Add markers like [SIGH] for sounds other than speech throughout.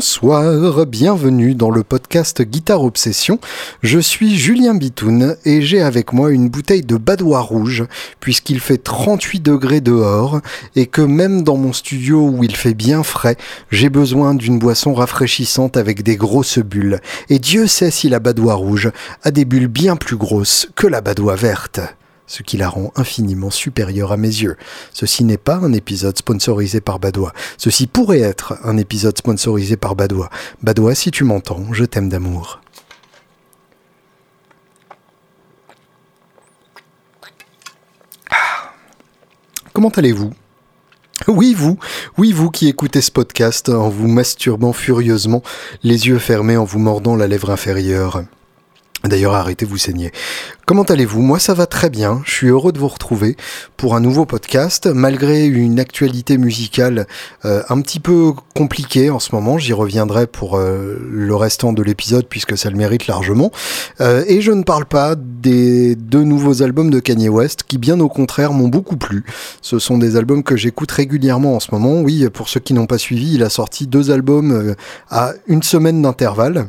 Bonsoir, bienvenue dans le podcast Guitare Obsession. Je suis Julien Bitoun et j'ai avec moi une bouteille de badois rouge puisqu'il fait 38 degrés dehors et que même dans mon studio où il fait bien frais, j'ai besoin d'une boisson rafraîchissante avec des grosses bulles. Et Dieu sait si la badois rouge a des bulles bien plus grosses que la badois verte ce qui la rend infiniment supérieure à mes yeux. Ceci n'est pas un épisode sponsorisé par Badois. Ceci pourrait être un épisode sponsorisé par Badois. Badois, si tu m'entends, je t'aime d'amour. Ah. Comment allez-vous? Oui, vous, oui, vous qui écoutez ce podcast en vous masturbant furieusement, les yeux fermés en vous mordant la lèvre inférieure. D'ailleurs, arrêtez vous saigner. Comment allez-vous? Moi, ça va très bien. Je suis heureux de vous retrouver pour un nouveau podcast, malgré une actualité musicale euh, un petit peu compliquée en ce moment. J'y reviendrai pour euh, le restant de l'épisode puisque ça le mérite largement. Euh, et je ne parle pas des deux nouveaux albums de Kanye West qui, bien au contraire, m'ont beaucoup plu. Ce sont des albums que j'écoute régulièrement en ce moment. Oui, pour ceux qui n'ont pas suivi, il a sorti deux albums à une semaine d'intervalle.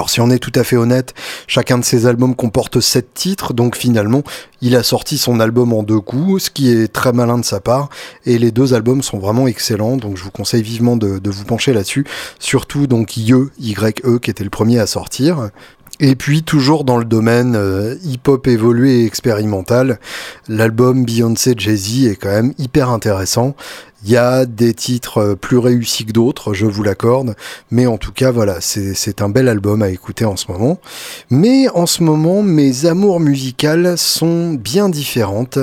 Alors si on est tout à fait honnête, chacun de ces albums comporte sept titres, donc finalement il a sorti son album en deux coups, ce qui est très malin de sa part, et les deux albums sont vraiment excellents, donc je vous conseille vivement de, vous pencher là-dessus, surtout donc YE, Y-E, qui était le premier à sortir, et puis toujours dans le domaine euh, hip-hop évolué et expérimental, l'album Beyoncé Jay-Z est quand même hyper intéressant. Il y a des titres euh, plus réussis que d'autres, je vous l'accorde, mais en tout cas, voilà, c'est un bel album à écouter en ce moment. Mais en ce moment, mes amours musicales sont bien différentes.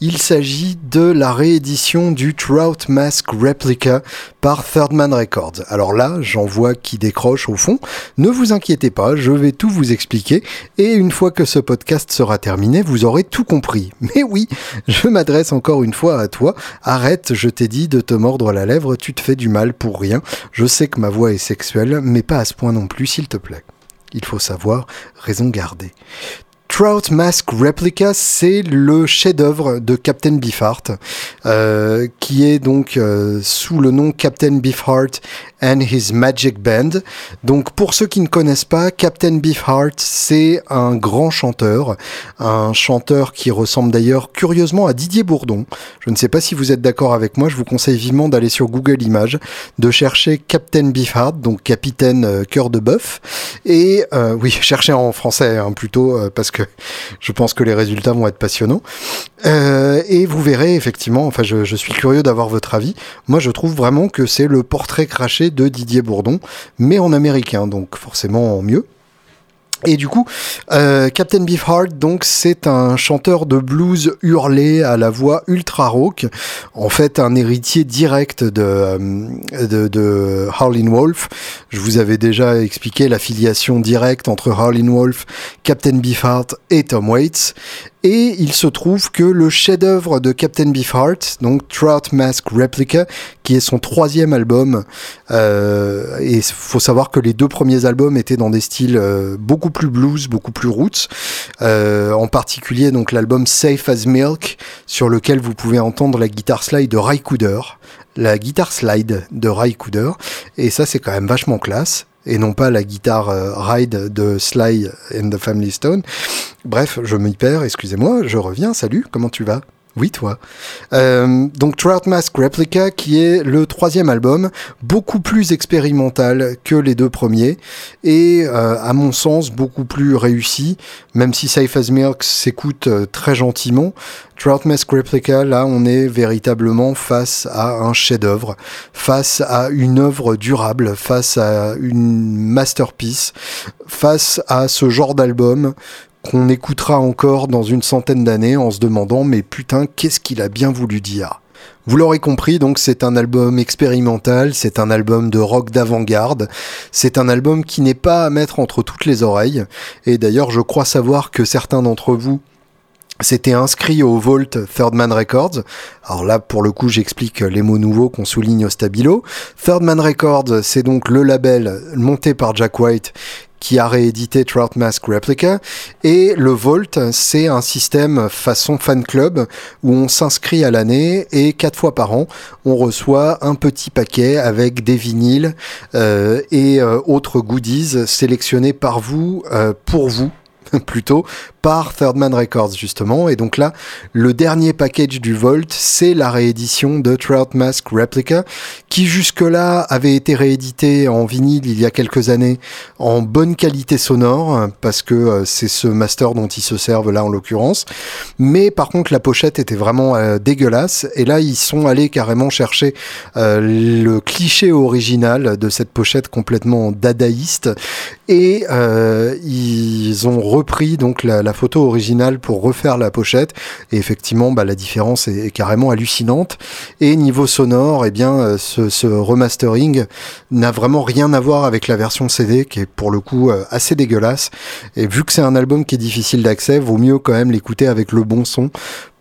Il s'agit de la réédition du Trout Mask Replica par Third Man Records. Alors là, j'en vois qui décroche au fond. Ne vous inquiétez pas, je vais tout vous expliquer, et une fois que ce podcast sera terminé, vous aurez tout compris. Mais oui, je m'adresse encore une fois à toi. Arrête, je t'ai dit de te mordre la lèvre, tu te fais du mal pour rien. Je sais que ma voix est sexuelle, mais pas à ce point non plus, s'il te plaît. Il faut savoir raison garder. Trout Mask Replica, c'est le chef-d'œuvre de Captain Beefheart, euh, qui est donc euh, sous le nom Captain Beefheart and His Magic Band. Donc pour ceux qui ne connaissent pas, Captain Beefheart, c'est un grand chanteur, un chanteur qui ressemble d'ailleurs curieusement à Didier Bourdon. Je ne sais pas si vous êtes d'accord avec moi, je vous conseille vivement d'aller sur Google Images, de chercher Captain Beefheart, donc capitaine euh, cœur de bœuf, et euh, oui, [LAUGHS] cherchez en français hein, plutôt, parce que je pense que les résultats vont être passionnants. et vous verrez effectivement, enfin je, suis curieux d'avoir votre avis, moi je trouve vraiment que c'est le portrait craché de Didier Bourdon, mais en américain, donc forcément en mieux. Et du coup, euh, Captain Beefheart, donc, c'est un chanteur de blues hurlé à la voix ultra rauque. En fait, un héritier direct de, euh, de, Harlin Wolf. Je vous avais déjà expliqué l'affiliation directe entre Harlin Wolf, Captain Beefheart et Tom Waits. Et il se trouve que le chef-d'œuvre de Captain Beefheart, donc Trout Mask Replica, qui est son troisième album, euh, et il faut savoir que les deux premiers albums étaient dans des styles euh, beaucoup plus blues, beaucoup plus roots, euh, en particulier donc l'album Safe as Milk, sur lequel vous pouvez entendre la guitare slide de Ray Cooder, la guitare slide de Ray Cooder, et ça c'est quand même vachement classe et non pas la guitare euh, ride de Sly and the Family Stone. Bref, je m'y perds, excusez-moi, je reviens, salut, comment tu vas? Oui, toi. Euh, donc Trout Mask Replica, qui est le troisième album, beaucoup plus expérimental que les deux premiers, et euh, à mon sens beaucoup plus réussi, même si Safe as Milk s'écoute euh, très gentiment. Trout Mask Replica, là, on est véritablement face à un chef-d'œuvre, face à une œuvre durable, face à une masterpiece, face à ce genre d'album qu'on écoutera encore dans une centaine d'années en se demandant mais putain qu'est-ce qu'il a bien voulu dire? Vous l'aurez compris, donc c'est un album expérimental, c'est un album de rock d'avant-garde, c'est un album qui n'est pas à mettre entre toutes les oreilles, et d'ailleurs je crois savoir que certains d'entre vous s'étaient inscrits au Vault Third Man Records. Alors là, pour le coup, j'explique les mots nouveaux qu'on souligne au stabilo. Third Man Records, c'est donc le label monté par Jack White qui a réédité Trout Mask Replica. Et le Vault, c'est un système façon fan club où on s'inscrit à l'année et quatre fois par an, on reçoit un petit paquet avec des vinyles euh, et euh, autres goodies sélectionnés par vous, euh, pour vous [LAUGHS] plutôt par Third Man Records justement. Et donc là, le dernier package du Volt, c'est la réédition de Trout Mask Replica, qui jusque-là avait été réédité en vinyle il y a quelques années en bonne qualité sonore, parce que euh, c'est ce master dont ils se servent là en l'occurrence. Mais par contre, la pochette était vraiment euh, dégueulasse. Et là, ils sont allés carrément chercher euh, le cliché original de cette pochette complètement dadaïste. Et ils ont donc la photo originale pour refaire la pochette. Et effectivement, bah, la différence est, carrément hallucinante. Et niveau sonore, eh bien, euh, ce, remastering n'a vraiment rien à voir avec la version CD, qui est pour le coup euh, assez dégueulasse. Et vu que c'est un album qui est difficile d'accès, vaut mieux quand même l'écouter avec le bon son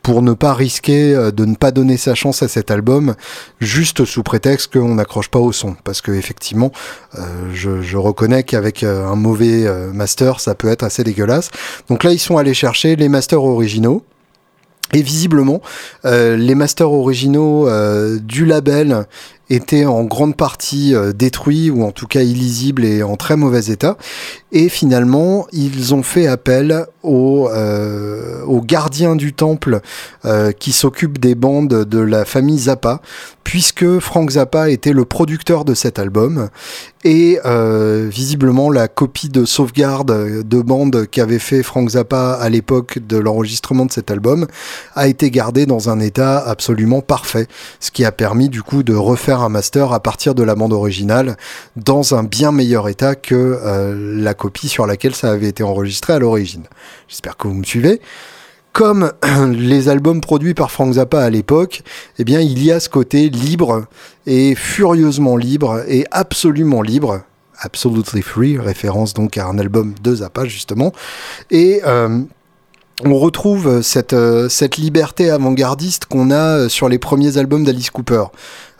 pour ne pas risquer euh, de ne pas donner sa chance à cet album juste sous prétexte qu'on n'accroche pas au son. Parce que effectivement euh, je, reconnais qu'avec euh, un mauvais master ça peut être assez dégueulasse. Donc là ils sont allés chercher les masters originaux. Et visiblement, les masters originaux du label étaient en grande partie détruits ou en tout cas illisibles et en très mauvais état. Et finalement, ils ont fait appel aux, euh, aux gardiens du temple euh, qui s'occupent des bandes de la famille Zappa, puisque Frank Zappa était le producteur de cet album. Et euh, visiblement, la copie de sauvegarde de bande qu'avait fait Frank Zappa à l'époque de l'enregistrement de cet album a été gardée dans un état absolument parfait, ce qui a permis du coup de refaire un master à partir de la bande originale dans un bien meilleur état que la copie sur laquelle ça avait été enregistré à l'origine. J'espère que vous me suivez. Comme [CLEARS THROAT] les albums produits par Frank Zappa à l'époque, eh bien, il y a ce côté libre et furieusement libre et absolument libre. Absolutely Free, référence donc à un album de Zappa justement. Et euh, on retrouve euh, cette liberté avant-gardiste qu'on a sur les premiers albums d'Alice Cooper.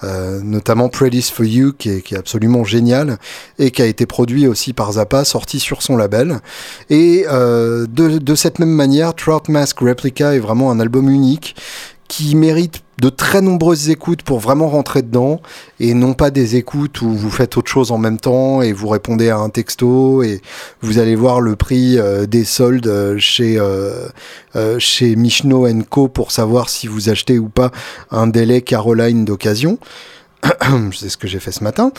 Euh, notamment Pretty's for You, qui est, qui est, absolument génial, et qui a été produit aussi par Zappa, sorti sur son label. Et euh, de, de, cette même manière, Trout Mask Replica est vraiment un album unique qui mérite de très nombreuses écoutes pour vraiment rentrer dedans et non pas des écoutes où vous faites autre chose en même temps et vous répondez à un texto et vous allez voir le prix euh, des soldes euh, chez euh, chez Michno Co pour savoir si vous achetez ou pas un délai Caroline d'occasion. [CLEARS THROAT] C'est ce que j'ai fait ce matin.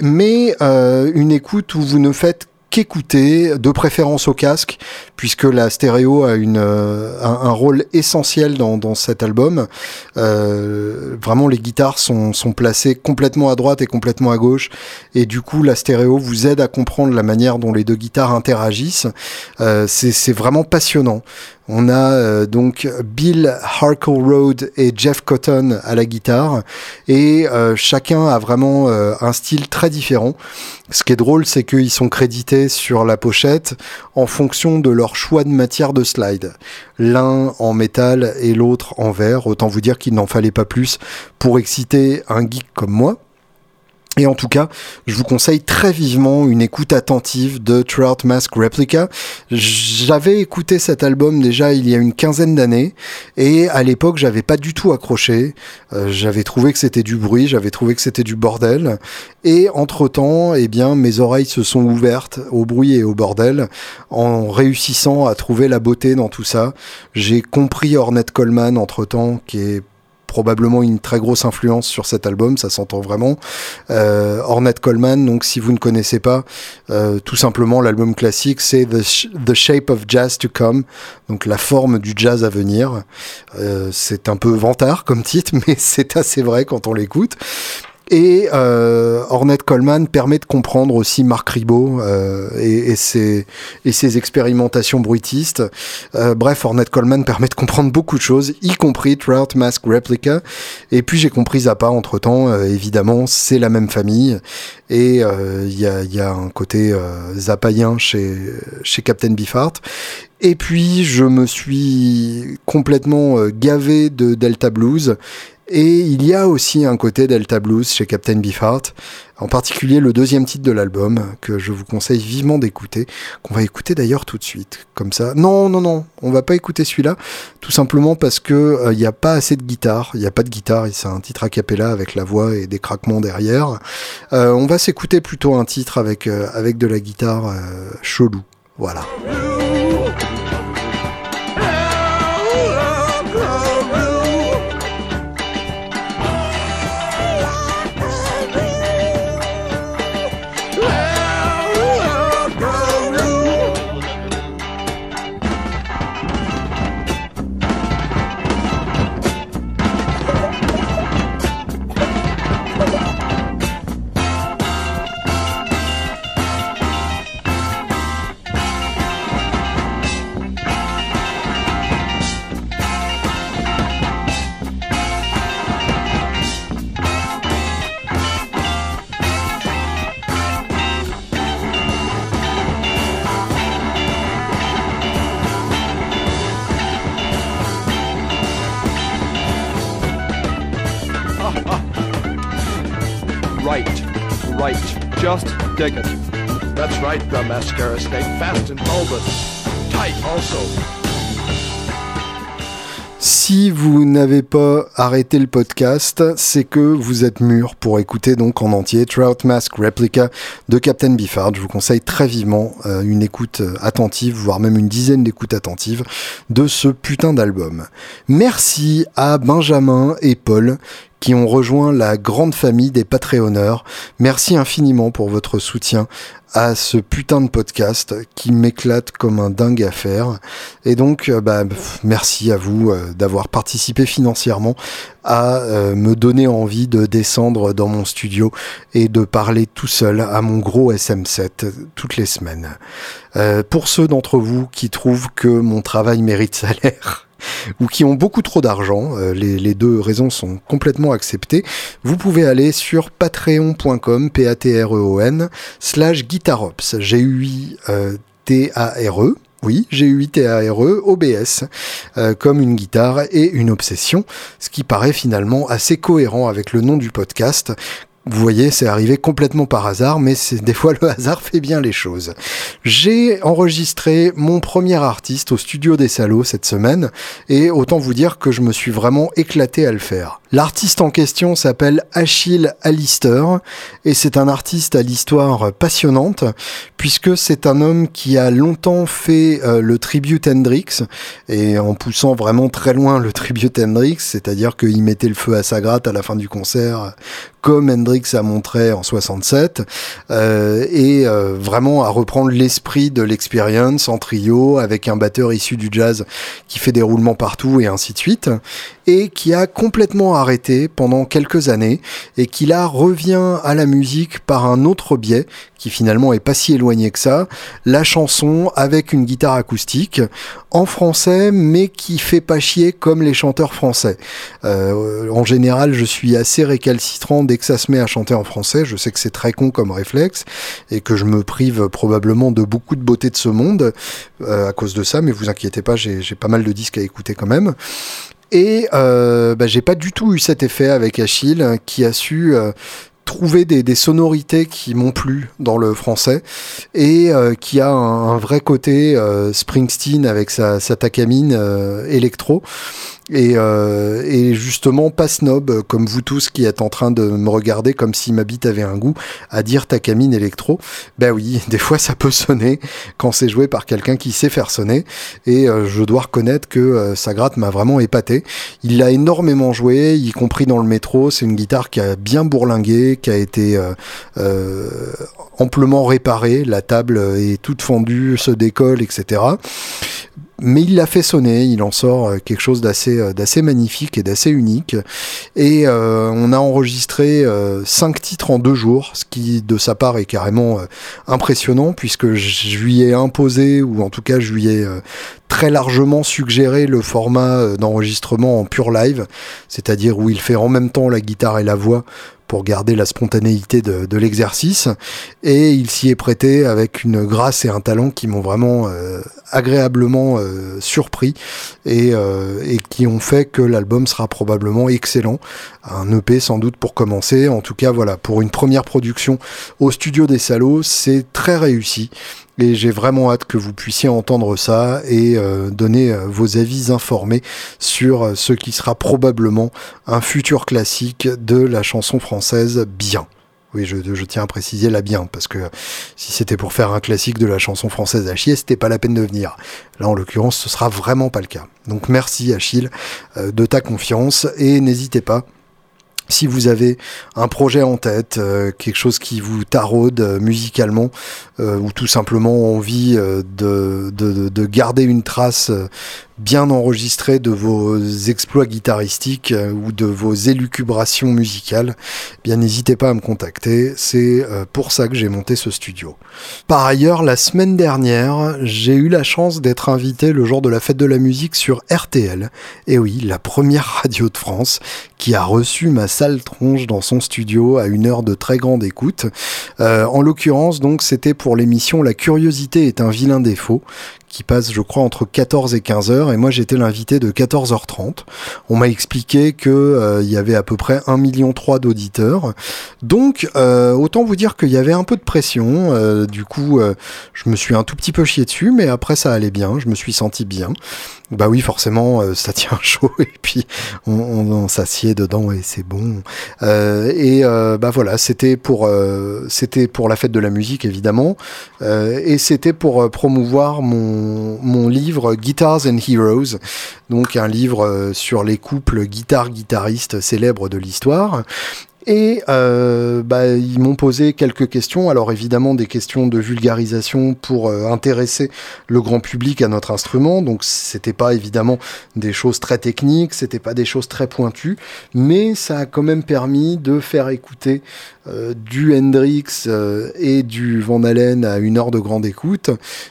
mais une écoute où vous ne faites qu'écouter, de préférence au casque, puisque la stéréo a une, euh, un, rôle essentiel dans, cet album. Euh, vraiment, les guitares sont, sont placées complètement à droite et complètement à gauche, et du coup, la stéréo vous aide à comprendre la manière dont les deux guitares interagissent. Euh, C'est vraiment passionnant. On a euh, donc Bill Harkleroad et Jeff Cotton à la guitare et euh, chacun a vraiment euh, un style très différent. Ce qui est drôle, c'est qu'ils sont crédités sur la pochette en fonction de leur choix de matière de slide. L'un en métal et l'autre en verre. Autant vous dire qu'il n'en fallait pas plus pour exciter un geek comme moi. Et en tout cas, je vous conseille très vivement une écoute attentive de Trout Mask Replica. J'avais écouté cet album déjà il y a une quinzaine d'années et à l'époque j'avais pas du tout accroché. Euh, j'avais trouvé que c'était du bruit, j'avais trouvé que c'était du bordel. Et entre temps, eh bien, mes oreilles se sont ouvertes au bruit et au bordel en réussissant à trouver la beauté dans tout ça. J'ai compris Ornette Coleman entre temps, qui est probablement une très grosse influence sur cet album, ça s'entend vraiment. Euh, Ornette Coleman, donc si vous ne connaissez pas, euh, tout simplement l'album classique, c'est The, Shape of Jazz to Come, donc la forme du jazz à venir. Euh, c'est un peu vantard comme [LAUGHS] titre, mais c'est assez vrai quand on l'écoute. Et euh, Ornette Coleman permet de comprendre aussi Marc Ribot euh, et, et, ses, et ses expérimentations bruitistes. Euh, bref, Ornette Coleman permet de comprendre beaucoup de choses, y compris Trout Mask Replica. Et puis j'ai compris Zappa entre temps, euh, évidemment, c'est la même famille. Et il euh, y a, y, a, un côté euh, zappaïen chez, chez Captain Beefheart. Et puis je me suis complètement gavé de Delta Blues Et il y a aussi un côté Delta Blues chez Captain Beefheart, en particulier le deuxième titre de l'album que je vous conseille vivement d'écouter, qu'on va écouter d'ailleurs tout de suite. Comme ça, non, non, non, on va pas écouter celui-là, tout simplement parce que il n'y a pas assez de guitare, il n'y a pas de guitare, c'est un titre a cappella avec la voix et des craquements derrière. on va s'écouter plutôt un titre avec avec de la guitare chelou. Voilà. Just. That's right, the mascara snake. Fast and bulbous. Tight also. Si vous n'avez pas arrêté le podcast, c'est que vous êtes mûr pour écouter donc en entier Trout Mask Replica de Captain Biffard. Je vous conseille très vivement euh, une écoute euh, attentive, voire même une dizaine d'écoutes attentives de ce putain d'album. Merci à Benjamin et Paul qui ont rejoint la grande famille des Patreonneurs. Merci infiniment pour votre soutien à ce putain de podcast qui m'éclate comme un dingue à faire. Et donc, euh, bah, merci à vous euh, d'avoir participé financièrement à euh, me donner envie de descendre dans mon studio et de parler tout seul à mon gros SM7 toutes les semaines. pour ceux d'entre vous qui trouvent que mon travail mérite salaire, ou qui ont beaucoup trop d'argent, euh, les, deux raisons sont complètement acceptées, vous pouvez aller sur patreon.com, P-A-T-R-E-O-N, slash guitarops, G-U-I-T-A-R-E, e, oui, G-U-I-T-A-R-E, OBS, euh, comme une guitare et une obsession, ce qui paraît finalement assez cohérent avec le nom du podcast, vous voyez, c'est arrivé complètement par hasard, mais c'est des fois [LAUGHS] le hasard fait bien les choses. J'ai enregistré mon premier artiste au studio des salauds cette semaine, et autant vous dire que je me suis vraiment éclaté à le faire. L'artiste en question s'appelle Achille Allister, et c'est un artiste à l'histoire passionnante, puisque c'est un homme qui a longtemps fait euh, le tribute Hendrix, et en poussant vraiment très loin le tribute Hendrix, c'est-à-dire qu'il mettait le feu à sa gratte à la fin du concert, comme Hendrix a montré en 67, euh, et euh, vraiment à reprendre l'esprit de l'expérience en trio avec un batteur issu du jazz qui fait des roulements partout et ainsi de suite, et qui a complètement arrêté pendant quelques années et qui là revient à la musique par un autre biais qui finalement est pas si éloigné que ça, la chanson avec une guitare acoustique en français mais qui fait pas chier comme les chanteurs français. Euh, en général, je suis assez récalcitrant dès que ça se met à chanter en français. Je sais que c'est très con comme réflexe et que je me prive probablement de beaucoup de beauté de ce monde euh, à cause de ça, mais vous inquiétez pas, j'ai pas mal de disques à écouter quand même. Et euh, bah, j'ai pas du tout eu cet effet avec Achille qui a su euh, trouver des, sonorités qui m'ont plu dans le français et euh, qui a un, vrai côté Springsteen avec sa, sa takamine électro et, euh, et, justement pas snob comme vous tous qui êtes en train de me regarder comme si ma bite avait un goût à dire ta camine électro. Ben oui, [LAUGHS] des fois ça peut sonner quand c'est joué par quelqu'un qui sait faire sonner et euh, je dois reconnaître que euh, sa gratte m'a vraiment épaté. Il l'a énormément joué, y compris dans le métro. C'est une guitare qui a bien bourlingué, qui a été euh, amplement réparée. La table est toute fendue, se décolle, etc mais il l'a fait sonner, il en sort euh, quelque chose d'assez euh, d'assez magnifique et d'assez unique. Et euh, on a enregistré cinq titres en deux jours, ce qui de sa part est carrément impressionnant puisque je lui ai imposé ou en tout cas je lui ai très largement suggéré le format d'enregistrement en pure live, c'est-à-dire où il fait en même temps la guitare et la voix pour garder la spontanéité de, l'exercice. Et il s'y est prêté avec une grâce et un talent qui m'ont vraiment agréablement surpris et, et qui ont fait que l'album sera probablement excellent. Un EP sans doute pour commencer. En tout cas, voilà, pour une première production au studio des Salauds, c'est très réussi. Et j'ai vraiment hâte que vous puissiez entendre ça et euh, donner euh, vos avis informés sur euh, ce qui sera probablement un futur classique de la chanson française bien. Oui, je, tiens à préciser la bien, parce que si c'était pour faire un classique de la chanson française chier, c'était pas la peine de venir. Là, en l'occurrence, ce sera vraiment pas le cas. Donc merci Achille de ta confiance et n'hésitez pas si vous avez un projet en tête, euh, quelque chose qui vous taraude euh, musicalement, euh, ou tout simplement envie de, de, garder une trace bien enregistré de vos exploits guitaristiques euh, ou de vos élucubrations musicales, eh bien n'hésitez pas à me contacter, c'est euh, pour ça que j'ai monté ce studio. Par ailleurs, la semaine dernière, j'ai eu la chance d'être invité le jour de la fête de la musique sur RTL, et oui, la première [LAUGHS] radio de France, qui a reçu ma sale tronche dans son studio à une heure de très grande écoute. Euh, en l'occurrence, donc, c'était pour l'émission La curiosité est un vilain défaut, qui passe, je crois, entre 14 et 15 heures. Et moi, j'étais l'invité de 14h30. On m'a expliqué que euh, il y avait à peu près 1,3 million d'auditeurs. Donc, euh, autant vous dire qu'il y avait un peu de pression. Euh, du coup, je me suis un tout petit peu chié dessus, mais après, ça allait bien. Je me suis senti bien. Bah oui, forcément, ça [LAUGHS] tient chaud et puis on, on, s'assied dedans et c'est bon. et bah voilà, c'était pour c'était pour la fête de la musique évidemment, et c'était pour promouvoir mon mon, livre Guitars and Heroes, donc un livre euh, sur les couples guitare-guitariste célèbres de l'histoire. Et euh, bah, ils m'ont posé quelques questions. Alors évidemment des questions de vulgarisation pour euh, intéresser le grand public à notre instrument. Donc c'était pas évidemment des choses très techniques, c'était pas des choses très pointues, mais ça a quand même permis de faire écouter euh, du Hendrix euh, et du Van Halen à une heure de grande écoute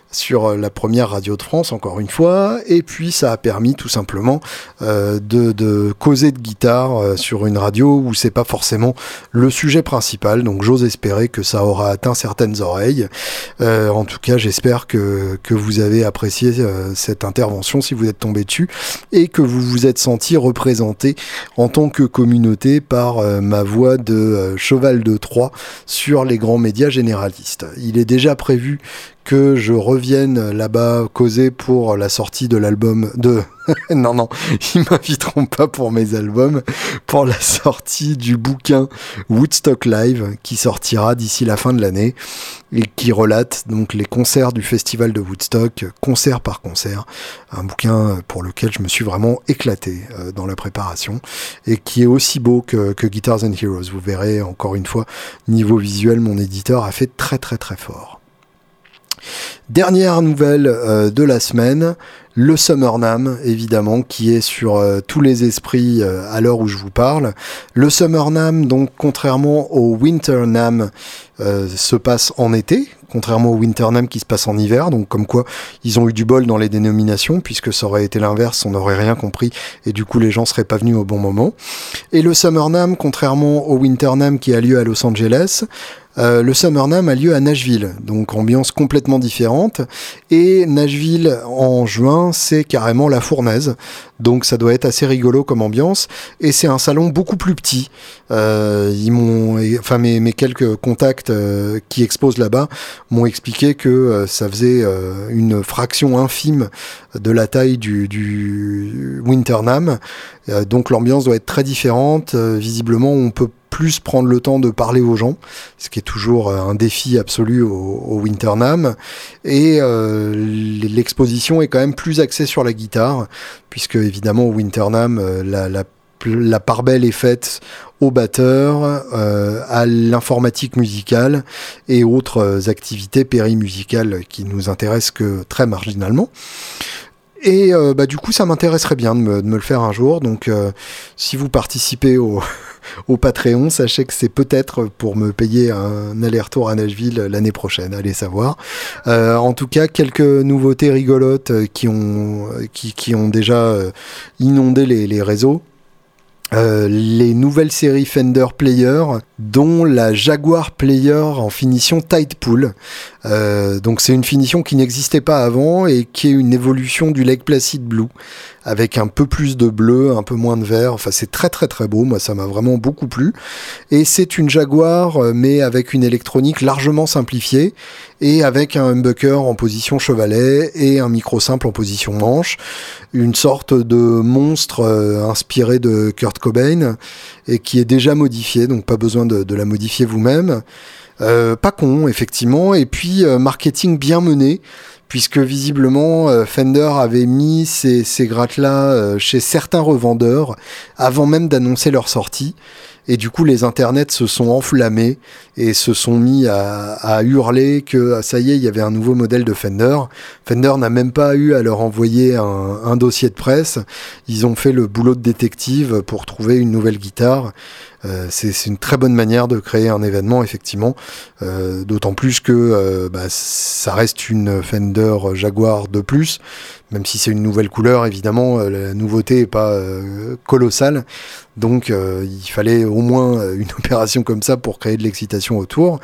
sur euh, la première radio de France, encore une fois. Et puis ça a permis tout simplement de, causer de guitare sur une radio où c'est pas forcément le sujet principal. Donc j'ose espérer que ça aura atteint certaines oreilles. en tout cas, j'espère que, que vous avez apprécié cette intervention si vous êtes tombé dessus et que vous vous êtes senti représenté en tant que communauté par ma voix de cheval de 3 sur les grands médias généralistes. Il est déjà prévu que je revienne là-bas causer pour la sortie de l'album de... [LAUGHS] non, non, [LAUGHS] ils m'inviteront pas pour mes albums, pour la sortie du bouquin Woodstock Live qui sortira d'ici la fin de l'année et qui relate donc les concerts du festival de Woodstock, concert par concert. Un bouquin pour lequel je me suis vraiment éclaté euh, dans la préparation et qui est aussi beau que, que Guitars and Heroes. Vous verrez encore une fois, niveau visuel, mon éditeur a fait très très très fort. Dernière nouvelle euh, de la semaine, le Summer Nam, évidemment, qui est sur euh, tous les esprits euh, à l'heure où je vous parle. Le Summer Nam, donc, contrairement au Winter Nam, se passe en été, contrairement au Winter Nam qui se passe en hiver. Donc, comme quoi, ils ont eu du bol dans les dénominations, puisque ça aurait été l'inverse, on n'aurait rien compris, et du coup, les gens seraient pas venus au bon moment. Et le Summer Nam, contrairement au Winter Nam qui a lieu à Los Angeles, euh, le Summer Nam a lieu à Nashville, donc ambiance complètement différente. Et Nashville en juin, c'est carrément la fournaise, donc ça doit être assez rigolo comme ambiance. Et c'est un salon beaucoup plus petit. Euh, enfin mes, quelques contacts euh, qui exposent là-bas m'ont expliqué que ça faisait une fraction infime de la taille du, du Winter Nam. donc l'ambiance doit être très différente. visiblement, on peut plus prendre le temps de parler aux gens, ce qui est toujours euh, un défi absolu au, Winternam. Et euh, l'exposition est quand même plus axée sur la guitare, puisque évidemment au Winternam, euh, la, part belle est faite au batteur, à l'informatique musicale et autres activités périmusicales qui nous intéressent que très marginalement. Et bah, du coup, ça m'intéresserait bien de me, de me, le faire un jour. Donc, si vous participez au, au Patreon. Sachez que c'est peut-être pour me payer un aller-retour à Nashville l'année prochaine, allez savoir. Euh, en tout cas, quelques nouveautés rigolotes qui ont, qui, ont déjà euh, inondé les, les réseaux. euh, les nouvelles séries Fender Player, dont la Jaguar Player en finition Tight Pool. Euh, donc c'est une finition qui n'existait pas avant et qui est une évolution du Lake Placid Blue, avec un peu plus de bleu, un peu moins de vert. Enfin c'est très très très beau, moi ça m'a vraiment beaucoup plu. Et c'est une Jaguar, euh, mais avec une électronique largement simplifiée et avec un humbucker en position chevalet et un micro simple en position manche, une sorte de monstre inspiré de Kurt Cobain et qui est déjà modifié, donc pas besoin de, la modifier vous-même. Euh, pas con, effectivement, et puis euh, marketing bien mené, puisque visiblement euh, Fender avait mis ces, ces grattes-là chez certains revendeurs avant même d'annoncer leur sortie. Et du coup, les internets se sont enflammés et se sont mis à, hurler que ah, ça y est, il y avait un nouveau modèle de Fender. Fender n'a même pas eu à leur envoyer un, dossier de presse. Ils ont fait le boulot de détective pour trouver une nouvelle guitare. Euh, c'est une très bonne manière de créer un événement, effectivement. Euh, d'autant plus que euh, bah, ça reste une Fender Jaguar de plus, même si c'est une nouvelle couleur, évidemment, la nouveauté est pas colossale. Donc il fallait au moins une [LAUGHS] opération comme ça pour créer de l'excitation autour.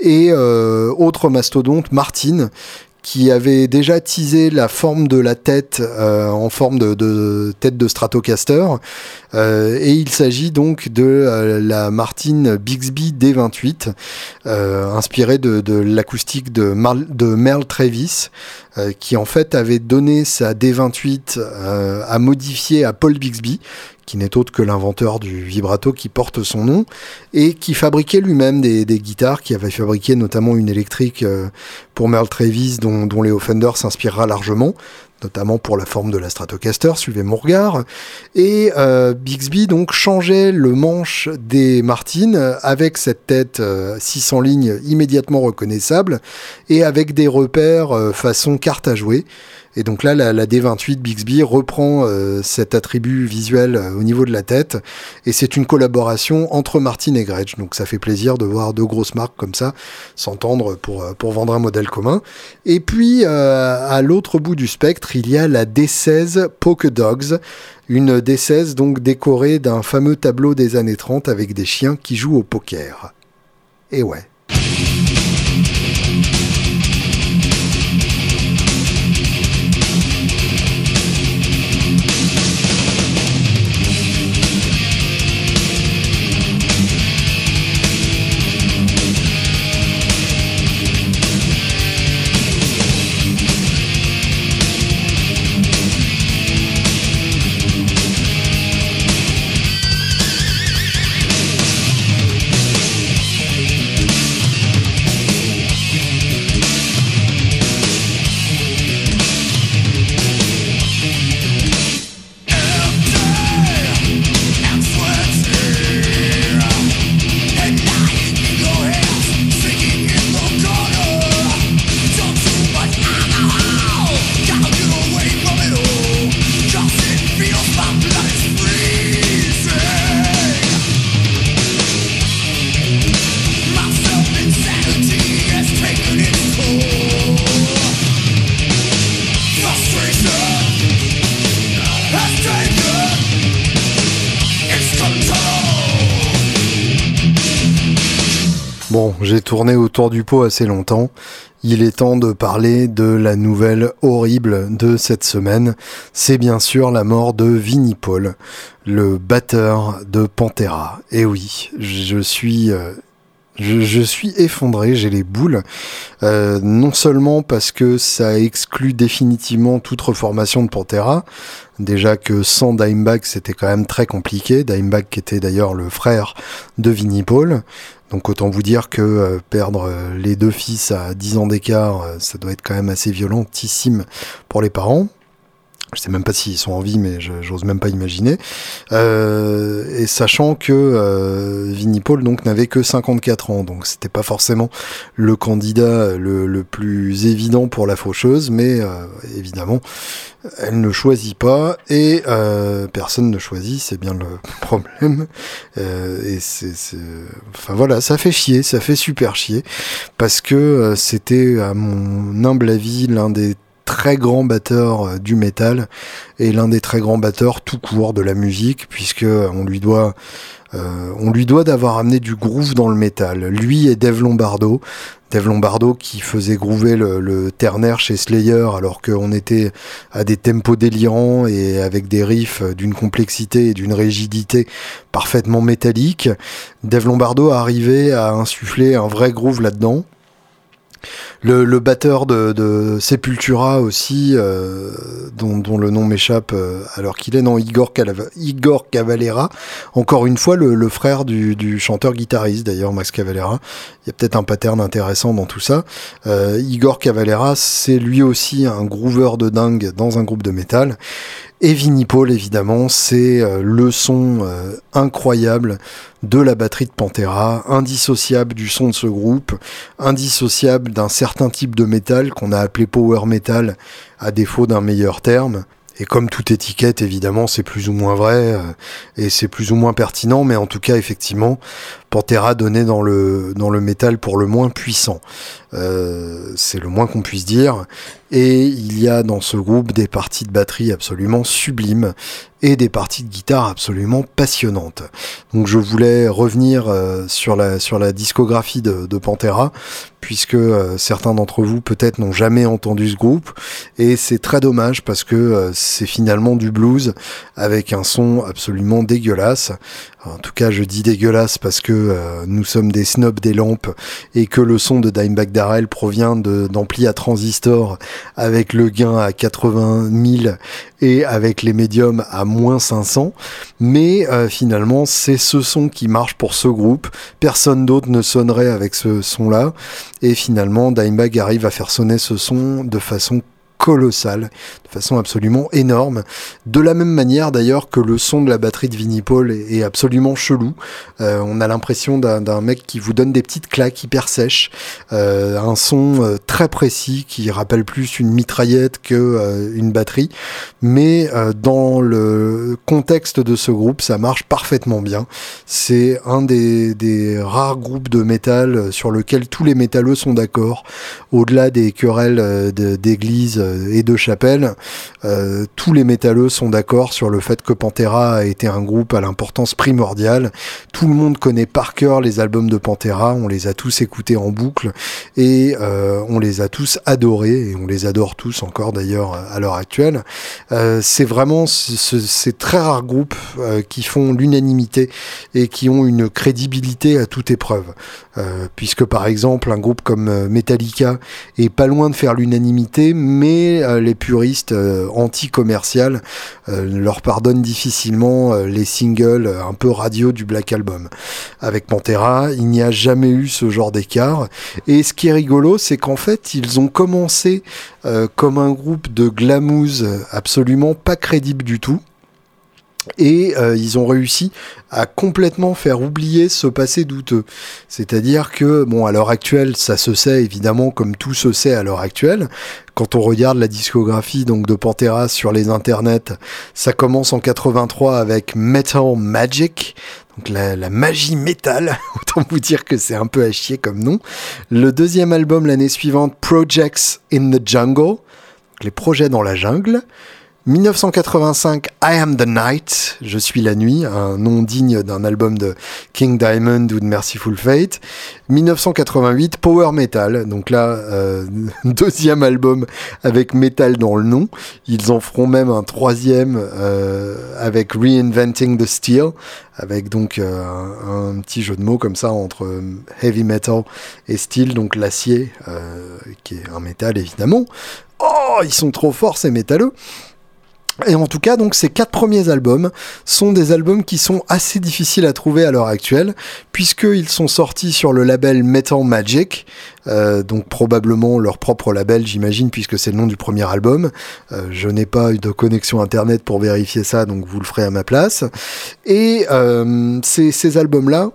Et autre mastodonte, Martin, qui avait déjà teasé la forme de la tête euh, en forme de, tête de Stratocaster. Euh, et il s'agit donc de euh, la Martin Bixby D28, inspirée de, l'acoustique de, de Merle Travis, qui en fait avait donné sa D28 à modifier à Paul Bixby, qui n'est autre que l'inventeur du vibrato qui porte son nom, et qui fabriquait lui-même des, guitares, qui avait fabriqué notamment une électrique euh, pour Merle Travis, dont, dont Léo Fender s'inspirera largement, notamment pour la forme de la Stratocaster, suivez mon regard. Et euh, Bixby donc changeait le manche des Martines avec cette tête 600 euh, lignes immédiatement reconnaissable et avec des repères façon carte à jouer. Et donc là, la, D28 Bixby reprend euh, cet attribut visuel euh, au niveau de la tête. Et c'est une collaboration entre Martin et Gretsch. Donc ça fait plaisir de voir deux grosses marques comme ça s'entendre pour, euh, pour vendre un modèle commun. Et puis, à l'autre bout du spectre, il y a la D16 Poke Dogs. Une D16 donc décorée d'un fameux tableau des années 30 avec des chiens qui jouent au poker. Et ouais. Tourné autour du pot assez longtemps. Il est temps de parler de la nouvelle horrible de cette semaine. C'est bien sûr la mort de Vinnie Paul, le batteur de Pantera. Et oui, je suis... Euh, je, suis effondré, j'ai les boules. Euh, non seulement parce que ça exclut définitivement toute reformation de Pantera, déjà que sans Dimebag c'était quand même très compliqué. Dimebag qui était d'ailleurs le frère de Vinnie Paul. Donc autant vous dire que euh, perdre euh, les deux fils à 10 ans d'écart, euh, ça doit être quand même assez violentissime pour les parents. Je sais même pas s'ils sont en vie, mais j'ose même pas imaginer. et sachant que euh, Vinnie Paul donc n'avait que 54 ans, donc c'était pas forcément le candidat le, plus évident pour la faucheuse, mais évidemment elle ne choisit pas et euh, personne ne choisit, c'est bien le [LAUGHS] problème. Euh, et c'est, enfin voilà, ça fait chier, ça fait super chier parce que euh, c'était à mon humble avis l'un des très grands batteurs euh, du métal et l'un des très grands batteurs tout court de la musique, puisque on lui doit euh, on lui doit d'avoir amené du groove dans le métal. Lui et Dave Lombardo. Dave Lombardo qui faisait groover le, le ternaire chez Slayer alors qu'on était à des tempos délirants et avec des riffs d'une complexité et d'une rigidité parfaitement métallique. Dave Lombardo arrivait à insuffler un vrai groove là-dedans. Le, batteur de, Sepultura aussi, euh, dont, le nom m'échappe euh, alors qu'il est, non, Igor, Igor Cavalera, encore une fois le, frère du, chanteur-guitariste d'ailleurs, Max Cavalera. Il y a peut-être un pattern intéressant dans tout ça. Euh, Igor Cavalera, c'est lui aussi un groover de dingue dans un groupe de métal. Et Vinnie Paul, évidemment, c'est euh, le son euh, incroyable de la batterie de Pantera, indissociable du son de ce groupe, indissociable d'un certain type de métal qu'on a appelé power metal à défaut d'un meilleur terme. Et comme toute étiquette, évidemment, c'est plus ou moins vrai euh, et c'est plus ou moins pertinent, mais en tout cas, effectivement, Pantera donnait dans le, dans le métal pour le moins puissant. Euh, c'est le moins qu'on puisse dire. Et il y a dans ce groupe des parties de batterie absolument sublimes et des parties de guitare absolument passionnantes. Donc je voulais revenir euh, sur, la, sur la discographie de, de Pantera, puisque euh, certains d'entre vous peut-être n'ont jamais entendu ce groupe, et c'est très dommage parce que c'est finalement du blues avec un son absolument dégueulasse. En tout cas, je dis dégueulasse parce que euh, nous sommes des snobs des lampes et que le son de Dimebag Darrell provient d'amplis à transistor avec le gain à 80 000 et avec les médiums à moins 500. Mais euh, finalement, c'est ce son qui marche pour ce groupe. Personne d'autre ne sonnerait avec ce son-là. Et finalement, Dimebag arrive à faire sonner ce son de façon colossal, de façon absolument énorme. De la même manière d'ailleurs que le son de la batterie de Vinnie Paul est, absolument chelou. Euh, on a l'impression d'un mec qui vous donne des petites claques hyper sèches, euh, un son euh, très précis qui rappelle plus une mitraillette que une batterie. Mais dans le contexte de ce groupe, ça marche parfaitement bien. C'est un des, rares groupes de métal sur lequel tous les métalleux sont d'accord, au-delà des querelles d'église euh, et de Chapelle, euh, tous les métalleux sont d'accord sur le fait que Pantera a été un groupe à l'importance primordiale. Tout le monde connaît par cœur les albums de Pantera, on les a tous écoutés en boucle et euh, on les a tous adorés et on les adore tous encore d'ailleurs à l'heure actuelle. c'est vraiment ces très rares groupes qui font l'unanimité et qui ont une crédibilité à toute épreuve. puisque par exemple un groupe comme Metallica est pas loin de faire l'unanimité, mais euh, les puristes euh, anti-commercial euh, leur pardonnent difficilement les singles un peu radio du Black Album. Avec Pantera, il n'y a jamais eu ce genre d'écart. Et ce qui est rigolo, c'est qu'en fait, ils ont commencé comme un groupe de glamouze absolument pas crédible du tout. Et euh, ils ont réussi à complètement faire oublier ce passé douteux. C'est-à-dire que, bon, à l'heure actuelle, ça se sait évidemment comme tout se sait à l'heure actuelle. Quand on regarde la discographie donc de Pantera sur les internets, ça commence en 83 avec Metal Magic, donc la, la magie métal. [LAUGHS] Autant vous dire que c'est un peu à chier comme nom. Le deuxième album l'année suivante, Projects in the Jungle, les projets dans la jungle. 1985, I Am the Night, Je suis la nuit, un nom digne d'un album de King Diamond ou de Merciful Fate. 1988, Power Metal, donc là, euh, [LAUGHS] deuxième album avec metal dans le nom. Ils en feront même un troisième euh, avec Reinventing the Steel, avec donc euh, un, petit jeu de mots comme ça entre heavy metal et steel, donc l'acier, qui est un métal évidemment. Oh, ils sont trop forts ces métalleux et en tout cas, donc ces quatre premiers albums sont des albums qui sont assez difficiles à trouver à l'heure actuelle, puisqu'ils sont sortis sur le label Metal Magic, euh, donc probablement leur propre label, j'imagine, puisque c'est le nom du premier album. Euh, je n'ai pas eu de connexion internet pour vérifier ça, donc vous le ferez à ma place. Et euh, ces albums-là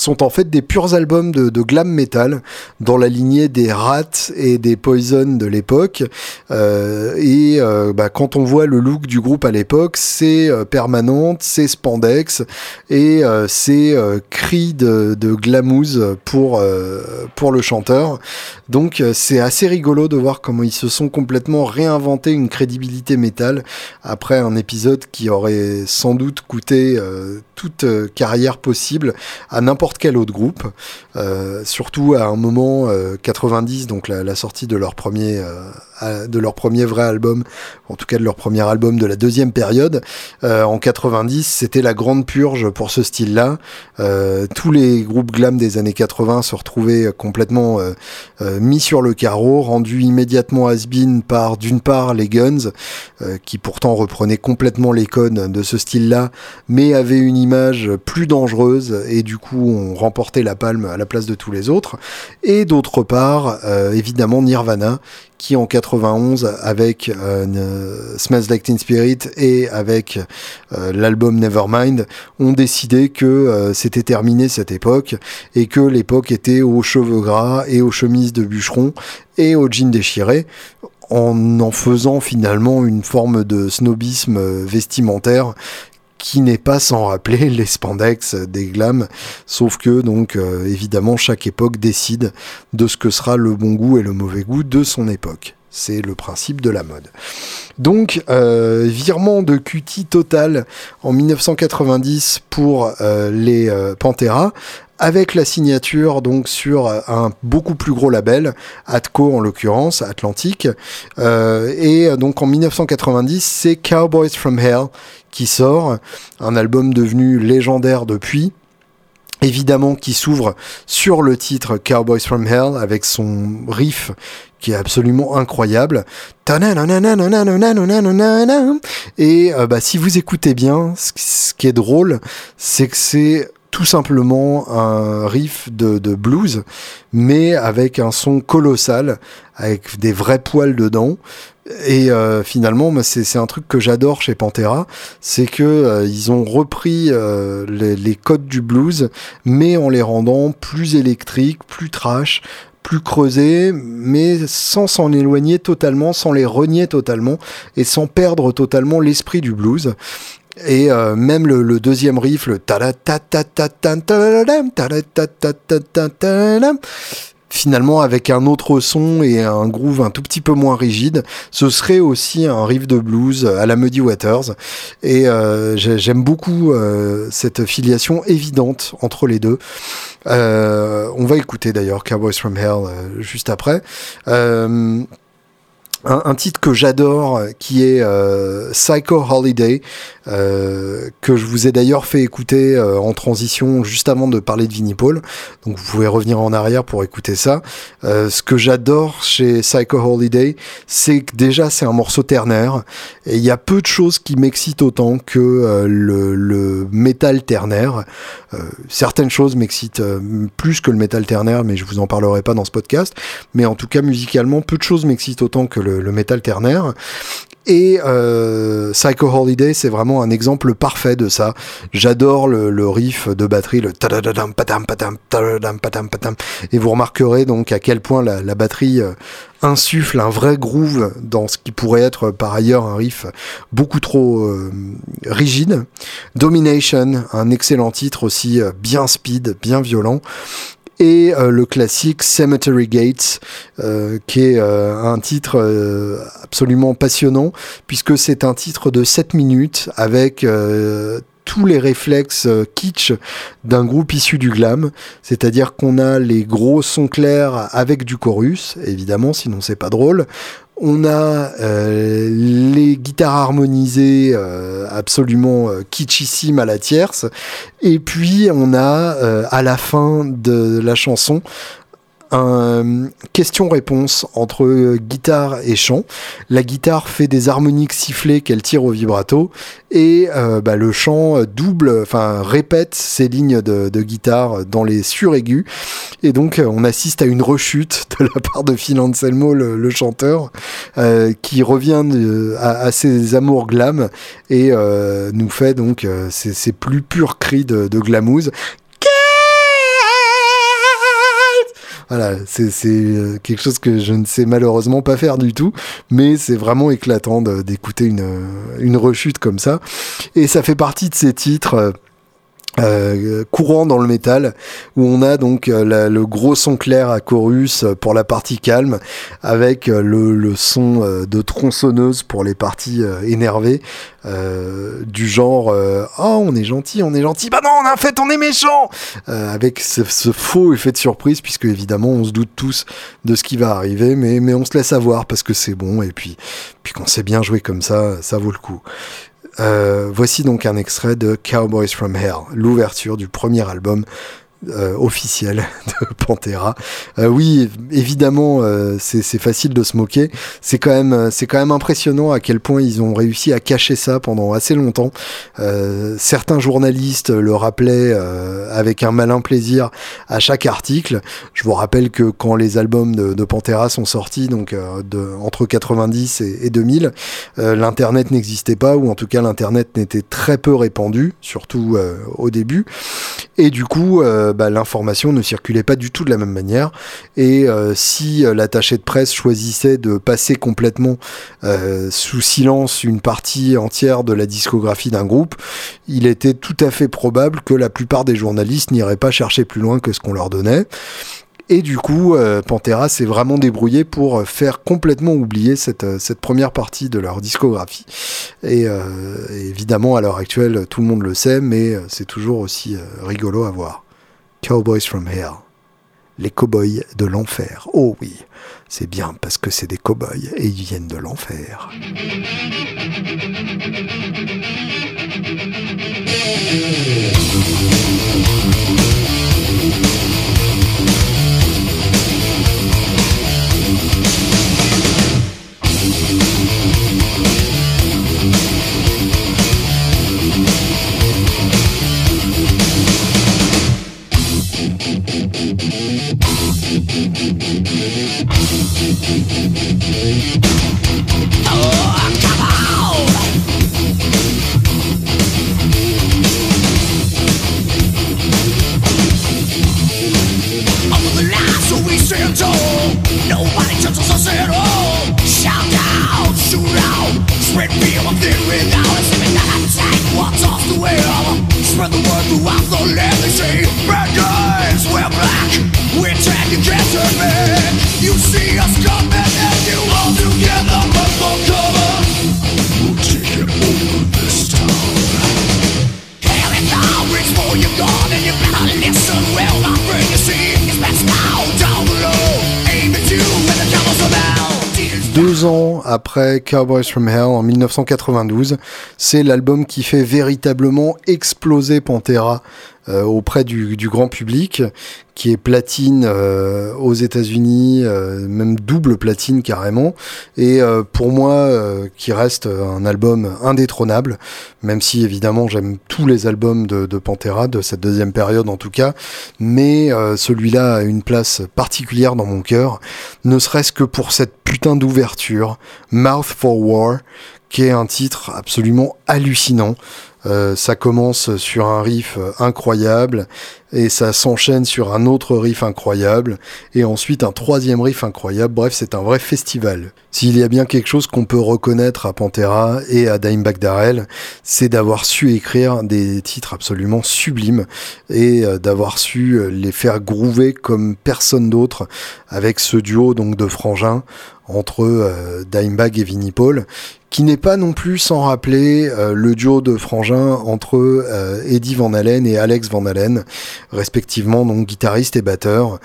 sont en fait des purs albums de, glam metal dans la lignée des Rats et des Poison de l'époque. Euh, et euh, bah, quand on voit le look du groupe à l'époque, c'est euh, permanente, c'est spandex et euh, c'est cri de, de glamouze pour, pour le chanteur. Donc c'est assez rigolo de voir comment ils se sont complètement réinventé une crédibilité métal après un épisode qui aurait sans doute coûté toute carrière possible à n'importe quel autre groupe, euh, surtout à un moment 90, donc la, sortie de leur premier de leur premier vrai album, en tout cas de leur premier album de la deuxième période. Euh, en 90, c'était la grande purge pour ce style-là. Euh, tous les groupes glam des années 80 se retrouvaient complètement euh, mis sur le carreau, rendus immédiatement has-been par d'une part les Guns, qui pourtant reprenaient complètement les codes de ce style-là, mais avaient une image plus dangereuse et du coup ont remporté la palme à la place de tous les autres. Et d'autre part, évidemment Nirvana, qui en 91 avec euh, Smells Like Teen Spirit et avec euh, l'album Nevermind ont décidé que euh, c'était terminé cette époque et que l'époque était aux cheveux gras et aux chemises de bûcheron et aux jeans déchirés en en faisant finalement une forme de snobisme vestimentaire qui n'est pas sans rappeler [LAUGHS] les spandex des glams, sauf que donc euh, évidemment chaque époque décide de ce que sera le bon goût et le mauvais goût de son époque. C'est le principe de la mode. Donc, euh, virement de cutie total en 1990 pour euh, les Pantera, avec la signature donc sur un beaucoup plus gros label, Atco en l'occurrence, Atlantique. et donc en 1990, c'est Cowboys from Hell qui sort, un album devenu légendaire depuis évidemment qui s'ouvre sur le titre Cowboys from Hell avec son riff qui est absolument incroyable. Et bah, si vous écoutez bien, ce qui est drôle, c'est que c'est tout simplement un riff de, de, blues, mais avec un son colossal, avec des vrais poils dedans. Et euh, finalement, c'est un truc que j'adore chez Pantera, c'est que euh, ils ont repris euh, les, codes du blues, mais en les rendant plus électriques, plus trash, plus creusés, mais sans s'en éloigner totalement, sans les renier totalement, et sans perdre totalement l'esprit du blues. Et euh, même le, le, deuxième riff, le finalement avec un autre son et un groove un tout petit peu moins rigide, ce serait aussi un riff de blues à la Muddy Waters. Et euh, j'aime beaucoup euh, cette filiation évidente entre les deux. Euh, on va écouter d'ailleurs Cowboys from Hell euh, juste après. Euh, un, titre que j'adore qui est euh, Psycho Holiday euh, que je vous ai d'ailleurs fait écouter euh, en transition juste avant de parler de Vinnie Paul. Donc vous pouvez revenir en arrière pour écouter ça. Euh, ce que j'adore chez Psycho Holiday c'est que déjà c'est un morceau ternaire. Et il y a peu de choses qui m'excitent autant que euh, le, le métal ternaire. Certaines choses m'excitent plus que le métal ternaire mais je vous en parlerai pas dans ce podcast. Mais en tout cas musicalement peu de choses m'excitent autant que le le, métal ternaire. Et euh, Psycho Holiday, c'est vraiment un exemple parfait de ça. J'adore le, riff de batterie, le patam patam patam patam. Et vous remarquerez donc à quel point la, batterie euh, insuffle un vrai groove dans ce qui pourrait être par ailleurs un riff beaucoup trop euh, rigide. Domination, un excellent titre aussi bien speed, bien violent et euh, le classique Cemetery Gates, euh, qui est euh, un titre absolument passionnant, puisque c'est un titre de 7 minutes avec tous les réflexes kitsch d'un groupe issu du glam, c'est-à-dire qu'on a les gros sons clairs avec du chorus, évidemment, sinon c'est pas drôle. On a euh, les guitares harmonisées euh, absolument euh, kitschissimes à la tierce, et puis on a à la fin de la chanson un question-réponse entre guitare et chant. La guitare fait des harmoniques sifflées qu'elle tire au vibrato et euh, bah, le chant double, enfin répète ces lignes de, guitare dans les suraigus et donc on assiste à une rechute [LAUGHS] de la part de Phil Anselmo, le, chanteur, euh, qui revient à, ses amours glam et euh, nous fait donc ces, plus purs cris de, de Voilà, c'est c'est quelque chose que je ne sais malheureusement pas faire du tout, mais c'est vraiment éclatant d'écouter une, une rechute comme ça. Et ça fait partie de ces titres euh, courant dans le métal où on a donc euh, le gros son clair à chorus pour la partie calme avec euh, le, son de tronçonneuse pour les parties énervées du genre oh on est gentil on est gentil bah non en fait on est méchant avec ce, faux effet de surprise puisque évidemment on se doute tous de ce qui va arriver mais, mais on se laisse avoir parce que c'est bon et puis puis quand c'est bien joué comme ça ça vaut le coup euh, voici donc un extrait de Cowboys from Hell, l'ouverture du premier album euh, officiel [LAUGHS] de Pantera. Euh, oui, évidemment, euh, c'est facile de se moquer. C'est quand même, c'est quand même impressionnant à quel point ils ont réussi à cacher ça pendant assez longtemps. certains journalistes le rappelaient avec un malin plaisir à chaque article. Je vous rappelle que quand les albums de, Pantera sont sortis, donc entre 90 et, et 2000, l'internet n'existait pas ou en tout cas l'internet n'était très peu répandu, surtout au début. Et du coup, euh, bah, l'information ne circulait pas du tout de la même manière. Et euh, si euh, l'attaché de presse choisissait de passer complètement sous silence une partie entière de la discographie d'un groupe, il était tout à fait probable que la plupart des journalistes n'iraient pas chercher plus loin que ce qu'on leur donnait. Et du coup, Pantera s'est vraiment débrouillé pour faire complètement oublier cette première partie de leur discographie. Et, évidemment, à l'heure actuelle, tout le monde le sait, mais c'est toujours aussi rigolo à voir. Cowboys from Hell. Les cowboys de l'enfer. Oh oui, c'est bien parce que c'est des cowboys et ils viennent de l'enfer. Après Cowboys from Hell en 1992, c'est l'album qui fait véritablement exploser Pantera euh, auprès du, grand public, qui est platine euh, aux États-Unis, euh, même double platine carrément, et pour moi qui reste un album indétrônable, même si évidemment j'aime tous les albums de, de, Pantera de cette deuxième période en tout cas, mais celui-là a une place particulière dans mon cœur, ne serait-ce que pour cette putain d'ouverture, Mouth for War, qui est un titre absolument hallucinant. Euh, ça commence sur un riff incroyable et ça s'enchaîne sur un autre riff incroyable et ensuite un troisième riff incroyable. Bref, c'est un vrai festival. S'il y a bien quelque chose qu'on peut reconnaître à Pantera et à Dimebag Darrell, c'est d'avoir su écrire des titres absolument sublimes et euh, d'avoir su les faire groover comme personne d'autre avec ce duo donc de frangins entre euh, et Vinnie Paul qui n'est pas non plus sans rappeler euh, le duo de frangins entre euh, Eddie Van Halen et Alex Van Halen, respectivement donc guitariste et batteur.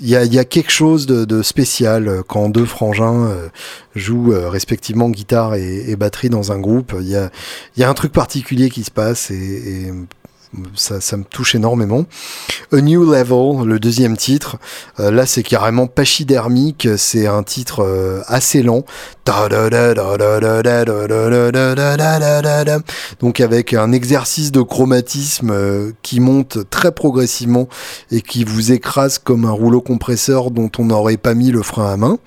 Il y a, quelque chose de, spécial quand deux frangins euh, jouent respectivement guitare et, batterie dans un groupe. Il y a, un truc particulier qui se passe et ça, me touche énormément. A New Level, le deuxième titre, euh, là c'est carrément pachydermique, c'est un titre euh, assez lent. Donc avec un exercice de chromatisme euh, qui monte très progressivement et qui vous écrase comme un rouleau compresseur dont on n'aurait pas mis le frein à main.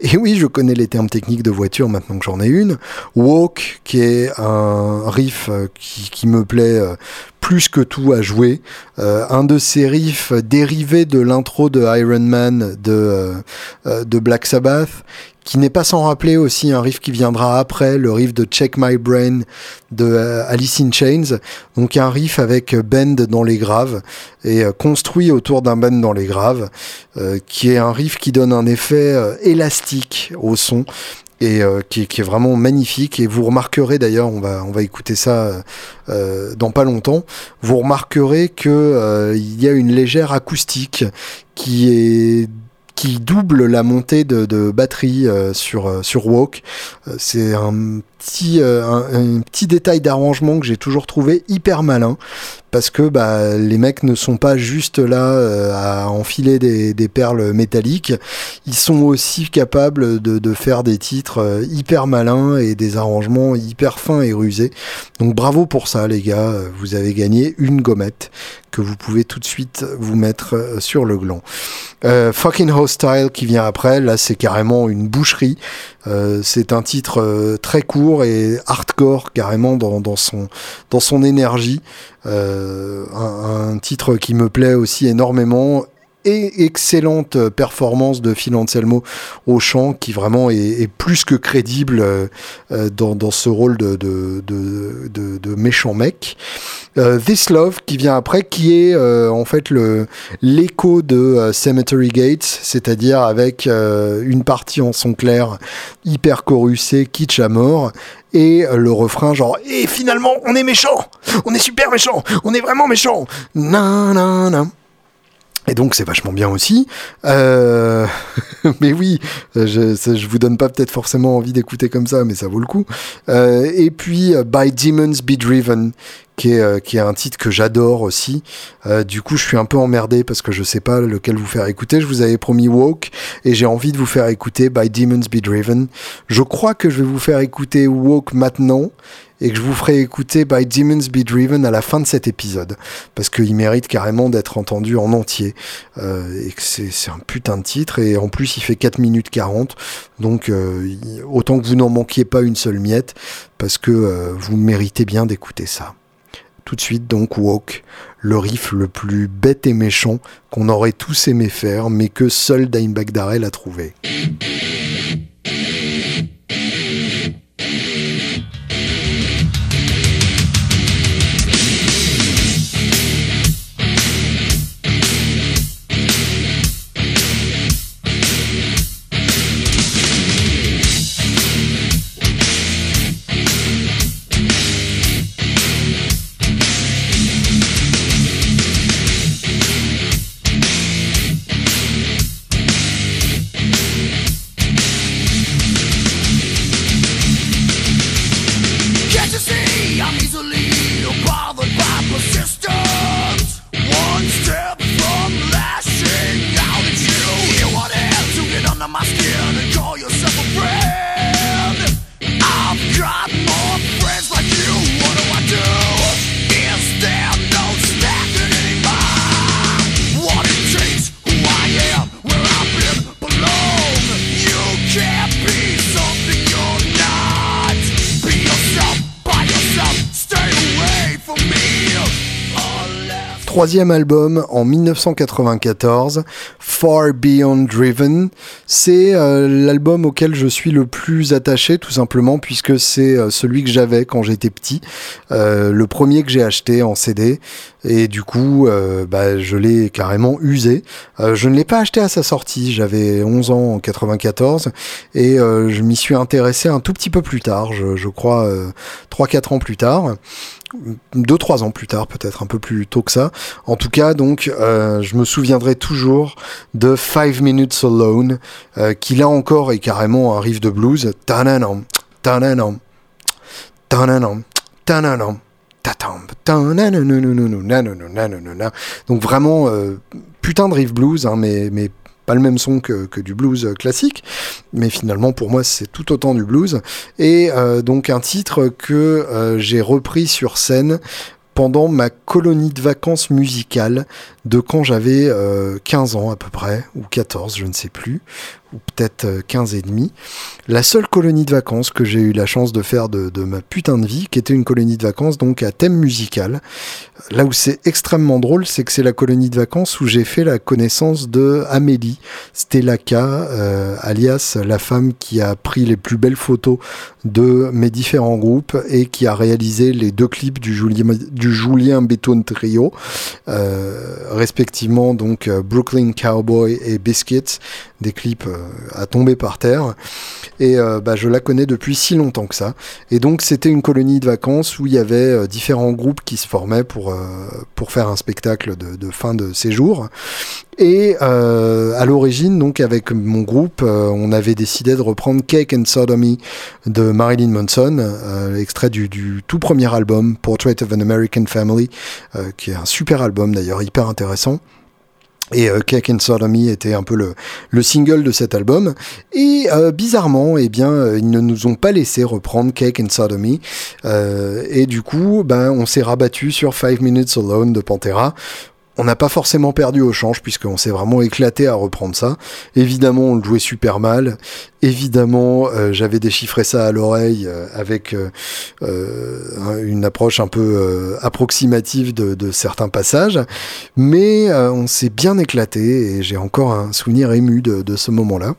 Et oui, je connais les termes techniques de voiture maintenant que j'en ai une. Walk, qui est un riff euh, qui, me plaît euh, plus que tout à jouer. Euh, un de ces riffs dérivés de l'intro de Iron Man de, de Black Sabbath, qui n'est pas sans rappeler aussi un riff qui viendra après, le riff de Check My Brain de euh, Alice in Chains. Donc un riff avec bend dans les graves et euh, construit autour d'un bend dans les graves, euh, qui est un riff qui donne un effet élastique au son et qui, est vraiment magnifique. Et vous remarquerez d'ailleurs, on va on va écouter ça dans pas longtemps. Vous remarquerez que il y a une légère acoustique qui est qui double la montée de, batterie euh, sur, euh, sur Walk. Euh, c'est un petit, un, petit détail d'arrangement que j'ai toujours trouvé hyper malin parce que bah, les mecs ne sont pas juste là à enfiler des, perles métalliques, ils sont aussi capables de, faire des titres hyper malins et des arrangements hyper fins et rusés. Donc bravo pour ça les gars, vous avez gagné une gommette que vous pouvez tout de suite vous mettre sur le gland. Euh, Fucking Hostile qui vient après, là c'est carrément une boucherie. Euh, c'est un titre euh, très court et hardcore carrément dans, dans, son, dans son énergie. Euh, un, un, titre qui me plaît aussi énormément excellente performance de Phil Anselmo au chant qui vraiment est, plus que crédible dans, dans, ce rôle de, méchant mec. Euh, This Love qui vient après, qui est euh, en fait le l'écho de euh, Cemetery Gates, c'est-à-dire avec une partie en son clair hyper corussée, kitsch à mort, et le refrain genre et finalement on est méchant, on est super méchant, on est vraiment méchant, nan nan nan. Et donc c'est vachement bien aussi. Euh... [LAUGHS] mais oui, je, je vous donne pas peut-être forcément envie d'écouter comme ça, mais ça vaut le coup. Euh, et puis By Demons Be Driven, qui est, euh, qui un titre que j'adore aussi. Euh, du coup, je suis un peu emmerdé parce que je sais pas lequel vous faire écouter. Je vous avais promis Walk et j'ai envie de vous faire écouter By Demons Be Driven. Je crois que je vais vous faire écouter Walk maintenant et que je vous ferai écouter By Demons Be Driven à la fin de cet épisode parce qu'il mérite carrément d'être entendu en entier euh, et que c'est un putain de titre et en plus il fait 4 minutes 40 donc euh, autant que vous n'en manquiez pas une seule miette parce que euh, vous méritez bien d'écouter ça. Tout de suite donc Walk, le riff le plus bête et méchant qu'on aurait tous aimé faire, mais que seul Dimebag Darrell a trouvé. Troisième album en 1994, Far Beyond Driven. C'est euh, l'album auquel je suis le plus attaché, tout simplement, puisque c'est euh, celui que j'avais quand j'étais petit, euh, le premier que j'ai acheté en CD. Et du coup, bah, je l'ai carrément usé. je ne l'ai pas acheté à sa sortie, j'avais 11 ans en 94, et je m'y suis intéressé un tout petit peu plus tard, je, crois 3-4 ans plus tard deux trois ans plus tard, peut-être un peu plus tôt que ça. En tout cas, donc, je me souviendrai toujours de Five Minutes Alone, euh, qui là encore est carrément un riff de blues. Donc vraiment putain de riff blues, hein, mais mais pas le même son que, du blues classique, mais finalement pour moi c'est tout autant du blues. Et euh, donc un titre que euh, j'ai repris sur scène pendant ma colonie de vacances musicales de quand j'avais 15 euh, ans à peu près, ou 14, je ne sais plus. Ou peut-être 15 et demi. La seule colonie de vacances que j'ai eu la chance de faire de, ma putain de vie, qui était une colonie de vacances donc à thème musical. Là où c'est extrêmement drôle, c'est que c'est la colonie de vacances où j'ai fait la connaissance de Amélie Stelaka, euh, alias la femme qui a pris les plus belles photos de mes différents groupes et qui a réalisé les deux clips du Julien, du Julien Béton Trio, euh, respectivement donc euh, Brooklyn Cowboy et Biscuits, des clips euh, à tomber par terre. Et euh, bah, je la connais depuis si longtemps que ça. Et donc c'était une colonie de vacances où il y avait euh, différents groupes qui se formaient pour, faire un spectacle de, fin de séjour. Et à l'origine, donc avec mon groupe, on avait décidé de reprendre Cake and Sodomy de Marilyn Manson, extrait du, tout premier album Portrait of an American Family, qui est un super album d'ailleurs, hyper intéressant. Et euh, Cake and Sodomy était un peu le, le, single de cet album. Et euh, bizarrement, eh bien, euh, ils ne nous ont pas laissé reprendre Cake and Sodomy. Et du coup, ben, on s'est rabattu sur Five Minutes Alone de Pantera. On n'a pas forcément perdu au change puisqu'on s'est vraiment éclaté à reprendre ça. Évidemment, on le jouait super mal. Évidemment, euh, j'avais déchiffré ça à l'oreille euh, avec euh, une approche un peu approximative de, certains passages. Mais on s'est bien éclaté et j'ai encore un souvenir ému de ce moment-là.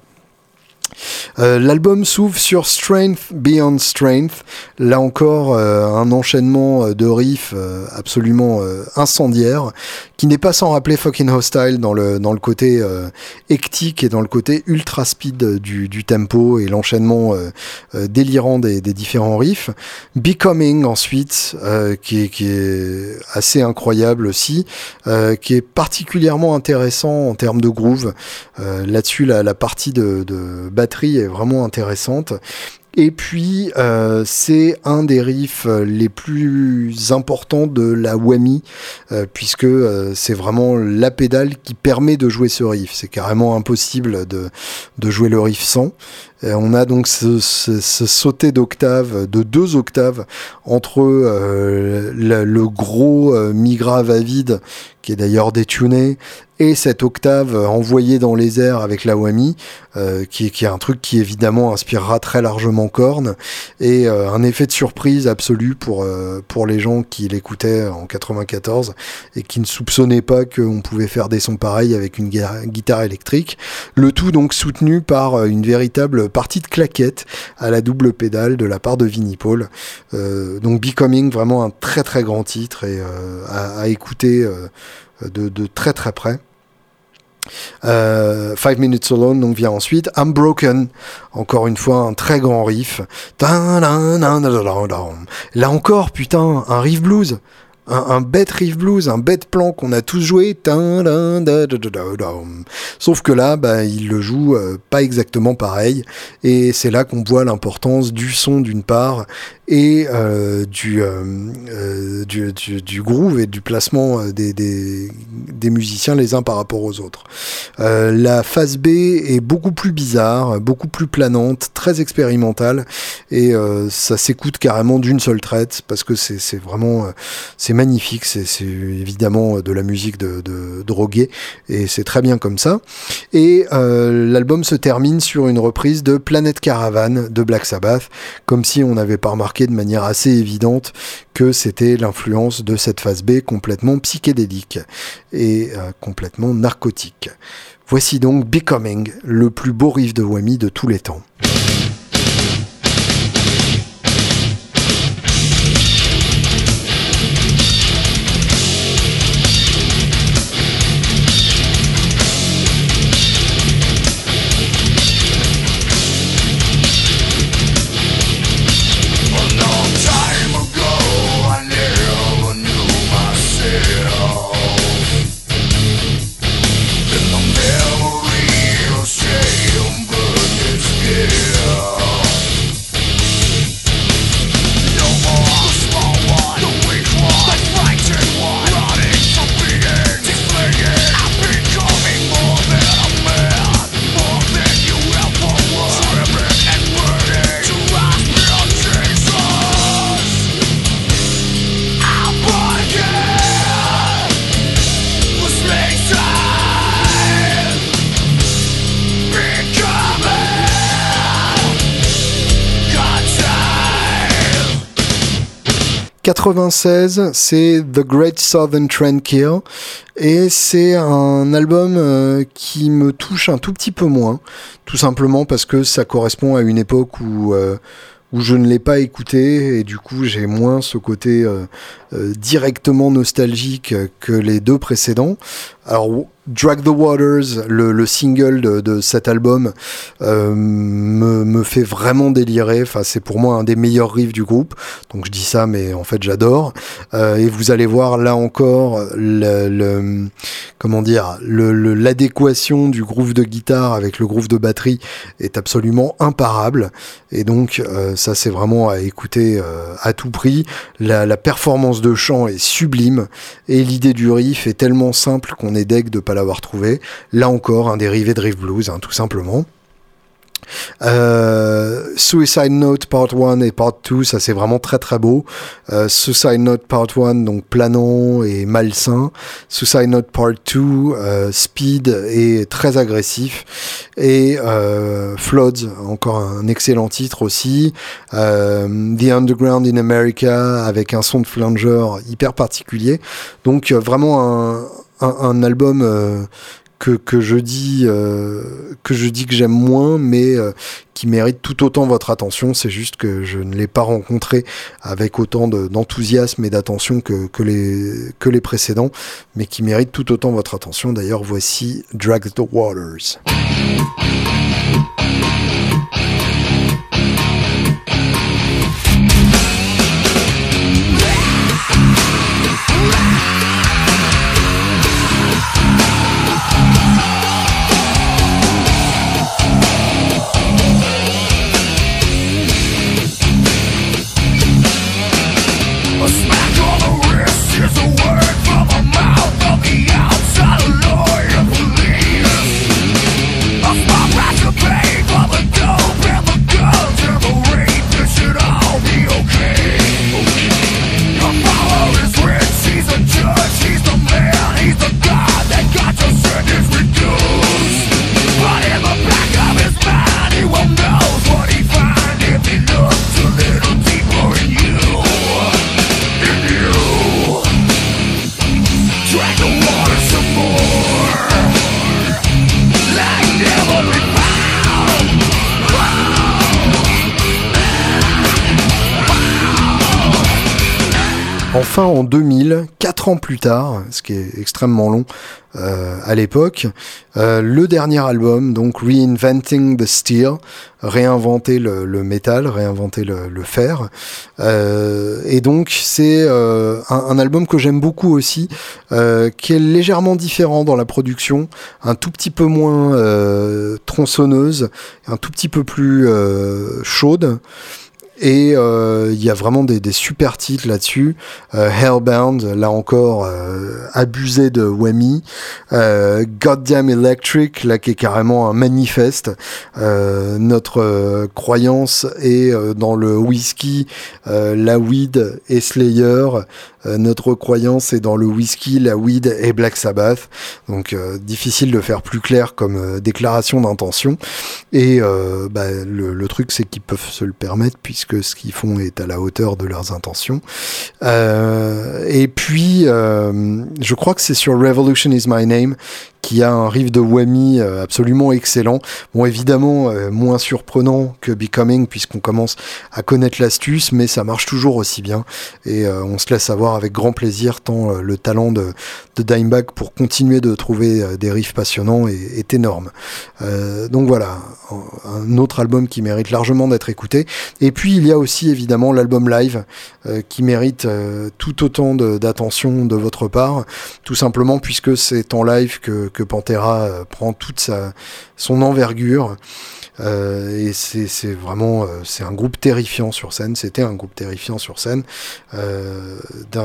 Euh, L'album s'ouvre sur Strength Beyond Strength. Là encore, euh, un enchaînement euh, de riffs absolument incendiaire, qui n'est pas sans rappeler Fucking Hostile dans le, dans le côté hectique et dans le côté ultra speed du, tempo et l'enchaînement délirant des, différents riffs. Becoming ensuite, qui est, assez incroyable aussi, qui est particulièrement intéressant en termes de groove. Là-dessus, la, la, partie de, de batterie est vraiment intéressante. Et puis, euh, c'est un des riffs les plus importants de la Whammy, euh, puisque euh, c'est vraiment la pédale qui permet de jouer ce riff. C'est carrément impossible de jouer le riff sans. Et on a donc ce, ce, ce sauté d'octave, de deux octaves, entre euh, le, le, gros euh, à vide, qui est d'ailleurs détuné, et cette octave envoyée dans les airs avec la whammy, euh, qui, qui, est un truc qui évidemment inspirera très largement Korn, et euh, un effet de surprise absolu pour, euh, pour les gens qui l'écoutaient en 94 et qui ne soupçonnaient pas qu'on pouvait faire des sons pareils avec une guitare électrique. Le tout donc soutenu par une véritable partie de claquette à la double pédale de la part de Vinnie Paul. Euh, donc Becoming, vraiment un très très grand titre et euh, à, écouter euh, de, très très près. Five Minutes Alone donc vient ensuite I'm Broken encore une fois un très grand riff là encore putain un riff blues un, bête riff blues, un bête plan qu'on a tous joué. Sauf que là, bah, il le joue euh, pas exactement pareil. Et c'est là qu'on voit l'importance du son d'une part et euh, du, euh, du, du, groove et du placement des, des, musiciens les uns par rapport aux autres. La phase B est beaucoup plus bizarre, beaucoup plus planante, très expérimentale et ça s'écoute carrément d'une seule traite parce que c'est vraiment magnifique, c'est évidemment de la musique de, de drogué et c'est très bien comme ça. Et l'album se termine sur une reprise de Planet Caravan de Black Sabbath, comme si on n'avait pas remarqué de manière assez évidente que c'était l'influence de cette phase B complètement psychédélique et euh, complètement narcotique. Voici donc Becoming, le plus beau riff de Whammy de tous les temps. 96, c'est The Great Southern Tranquil et c'est un album euh, qui me touche un tout petit peu moins, tout simplement parce que ça correspond à une époque où euh, où je ne l'ai pas écouté. Et du coup j'ai moins ce côté euh, directement nostalgique que les deux précédents. Alors Drag the Waters, le, single de, cet album, euh, me, fait vraiment délirer. Enfin, c'est pour moi un des meilleurs riffs du groupe. Donc je dis ça, mais en fait j'adore. Euh, et vous allez voir là encore comment dire l'adéquation du groove de guitare avec le groove de batterie est absolument imparable. Et donc euh, ça c'est vraiment à écouter à tout prix. La, la performance de chant est sublime et l'idée du riff est tellement simple qu'on est deg de pas l'avoir trouvé. Là encore, un dérivé de Riff Blues, hein, tout simplement. Euh, Suicide Note Part 1 et Part 2, ça c'est vraiment très très beau. Euh, Suicide Note Part 1, donc planant et malsain. Suicide Note Part 2, euh, speed et très agressif. Et Floods, encore un excellent titre aussi. The Underground in America avec un son de flanger hyper particulier. Donc vraiment un, un album que, que je dis euh, que je dis que j'aime moins, mais euh, qui mérite tout autant votre attention. C'est juste que je ne l'ai pas rencontré avec autant d'enthousiasme et d'attention que, que, les, que les précédents, mais qui mérite tout autant votre attention. D'ailleurs, voici Drag the Waters. En 2000, quatre ans plus tard, ce qui est extrêmement long euh, à l'époque, euh, le dernier album, donc Reinventing the Steel, réinventer le, métal, réinventer le, fer. Euh, et donc c'est un, album que j'aime beaucoup aussi, qui est légèrement différent dans la production, un tout petit peu moins tronçonneuse, un tout petit peu plus chaude. Et euh, il y a vraiment des, super titres là-dessus. Euh, Hellbound, là encore, euh, abusé de Whammy. Goddamn Electric, là qui est carrément un manifeste. notre croyance est dans le whisky, la weed et Slayer. Notre croyance est dans le whisky, la weed et Black Sabbath. Donc difficile de faire plus clair comme déclaration d'intention. Et bah, le, truc c'est qu'ils peuvent se le permettre puisque que ce qu'ils font est à la hauteur de leurs intentions. Euh, et puis, euh, je crois que c'est sur Revolution is My Name qui a un riff de whammy euh, absolument excellent. Bon, évidemment, euh, moins surprenant que Becoming, puisqu'on commence à connaître l'astuce, mais ça marche toujours aussi bien. Et euh, on se laisse avoir avec grand plaisir, tant le talent de, de Dimebag pour continuer de trouver des riffs passionnants est, énorme. donc voilà, un autre album qui mérite largement d'être écouté. Et puis, il y a aussi évidemment l'album live, qui mérite tout autant d'attention de, votre part, tout simplement puisque c'est en live que Pantera euh, prend toute sa, son envergure. Euh, et c'est vraiment euh, c'est un groupe terrifiant sur scène. C'était un groupe terrifiant sur scène,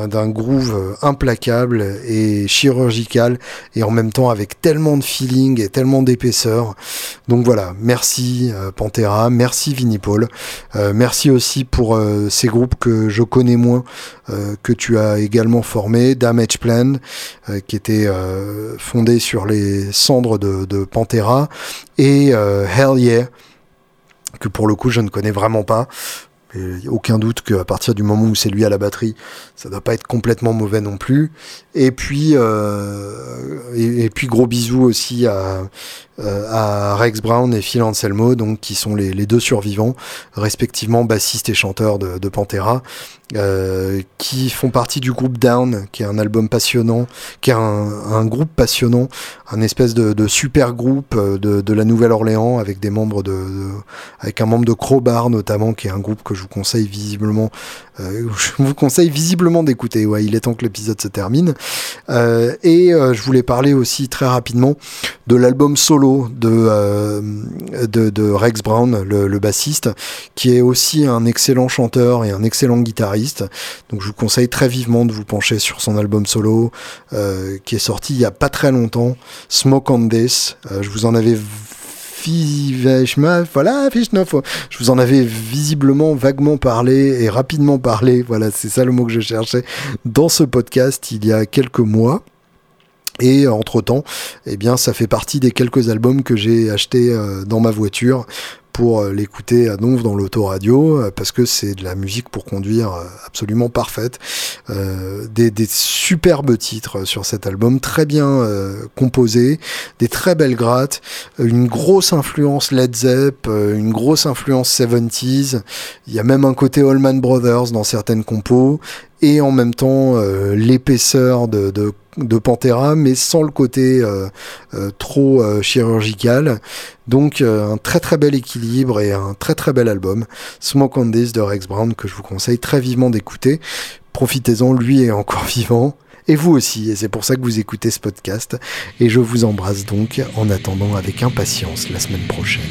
d'un groove implacable et chirurgical, et en même temps avec tellement de feeling et tellement d'épaisseur. Donc voilà, merci Pantera, merci Vinnie Paul, merci aussi pour ces groupes que je connais moins, que tu as également formé, Damage Plan, qui était fondé sur les cendres de, de Pantera, et euh, Hell Yeah, que pour le coup je ne connais vraiment pas. Aucun doute qu'à partir du moment où c'est lui à la batterie, ça doit pas être complètement mauvais non plus. Et puis, euh, et, puis gros bisous aussi à, euh, à Rex Brown et Phil Anselmo, donc qui sont les, deux survivants, respectivement bassiste et chanteur de, Pantera, euh, qui font partie du groupe Down, qui est un album passionnant, qui est un, groupe passionnant, un espèce de, super groupe euh, de, de la Nouvelle-Orléans avec des membres de, avec un membre de Crowbar notamment, qui est un groupe que je vous conseille visiblement, euh, [LAUGHS] je vous conseille visiblement d'écouter. Ouais, il est temps que l'épisode se termine. Euh, et euh, je voulais parler aussi très rapidement de l'album solo de, euh, de, de Rex Brown, le, le bassiste, qui est aussi un excellent chanteur et un excellent guitariste donc je vous conseille très vivement de vous pencher sur son album solo euh, qui est sorti il y a pas très longtemps, Smoke on This. Je vous en avais voilà, je vous en avais visiblement vaguement parlé et rapidement parlé, voilà, c'est ça le mot que je cherchais dans ce podcast il y a quelques mois. Et entre temps, eh bien, ça fait partie des quelques albums que j'ai achetés euh, dans ma voiture pour euh, l'écouter à Donf dans l'autoradio euh, parce que c'est de la musique pour conduire euh, absolument parfaite. des, des, superbes titres sur cet album, très bien composés, des très belles grattes, une grosse influence Led Zepp, une grosse influence 70s. Il y a même un côté Allman Brothers dans certaines compos et en même temps l'épaisseur de, de Pantera, mais sans le côté euh, euh, trop euh, chirurgical. Donc un très très bel équilibre et un très très bel album, Smoke on This de Rex Brown, que je vous conseille très vivement d'écouter. Profitez-en, lui est encore [LAUGHS] vivant. Et vous aussi, et c'est pour ça que vous écoutez ce podcast. Et je vous embrasse donc en attendant avec impatience la semaine prochaine.